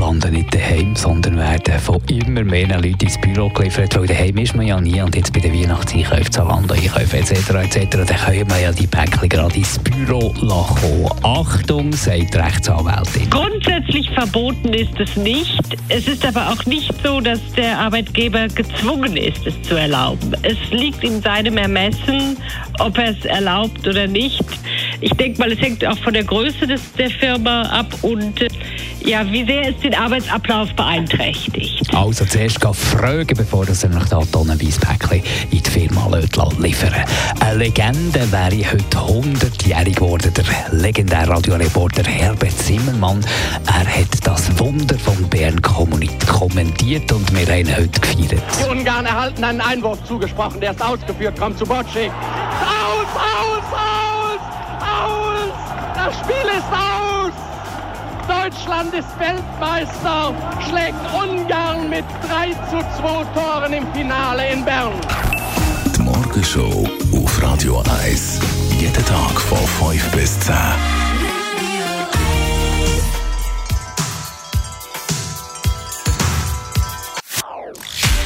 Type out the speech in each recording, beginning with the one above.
landen nicht daheim, sondern werden von immer mehr Leuten ins Büro geliefert, weil daheim ist man ja nie und jetzt bei den Weihnachtseinkäufen, Zalando-Einkäufen etc. etc. dann können wir ja die Päckchen gerade ins Büro lassen. Achtung, sagt Rechtsanwältin. Grundsätzlich verboten ist es nicht. Es ist aber auch nicht so, dass der Arbeitgeber gezwungen ist, es zu erlauben. Es liegt in seinem Ermessen, ob er es erlaubt oder nicht. Ich denke mal, es hängt auch von der Größe des, der Firma ab und äh, ja, wie sehr es den Arbeitsablauf beeinträchtigt. Also zuerst gehen fragen, bevor er nach da tonnenweise Päckchen in die Firma liefern Eine Legende wäre heute 100-jährig geworden. Der legendäre Radioreporter Herbert Zimmermann. Er hat das Wunder von Bern kommentiert und wir haben ihn heute gefeiert. Die Ungarn erhalten einen Einwurf zugesprochen, der ist ausgeführt, kommt zu Bocci. Aus, aus, aus, aus! Das Spiel ist aus! Deutschland ist Weltmeister, schlägt Ungarn mit 3 zu 2 Toren im Finale in Bern. Die Morgenshow auf Radio 1. Jeden Tag von 5 bis 10.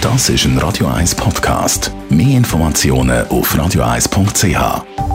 Das ist ein Radio 1 Podcast. Mehr Informationen auf radio1.ch.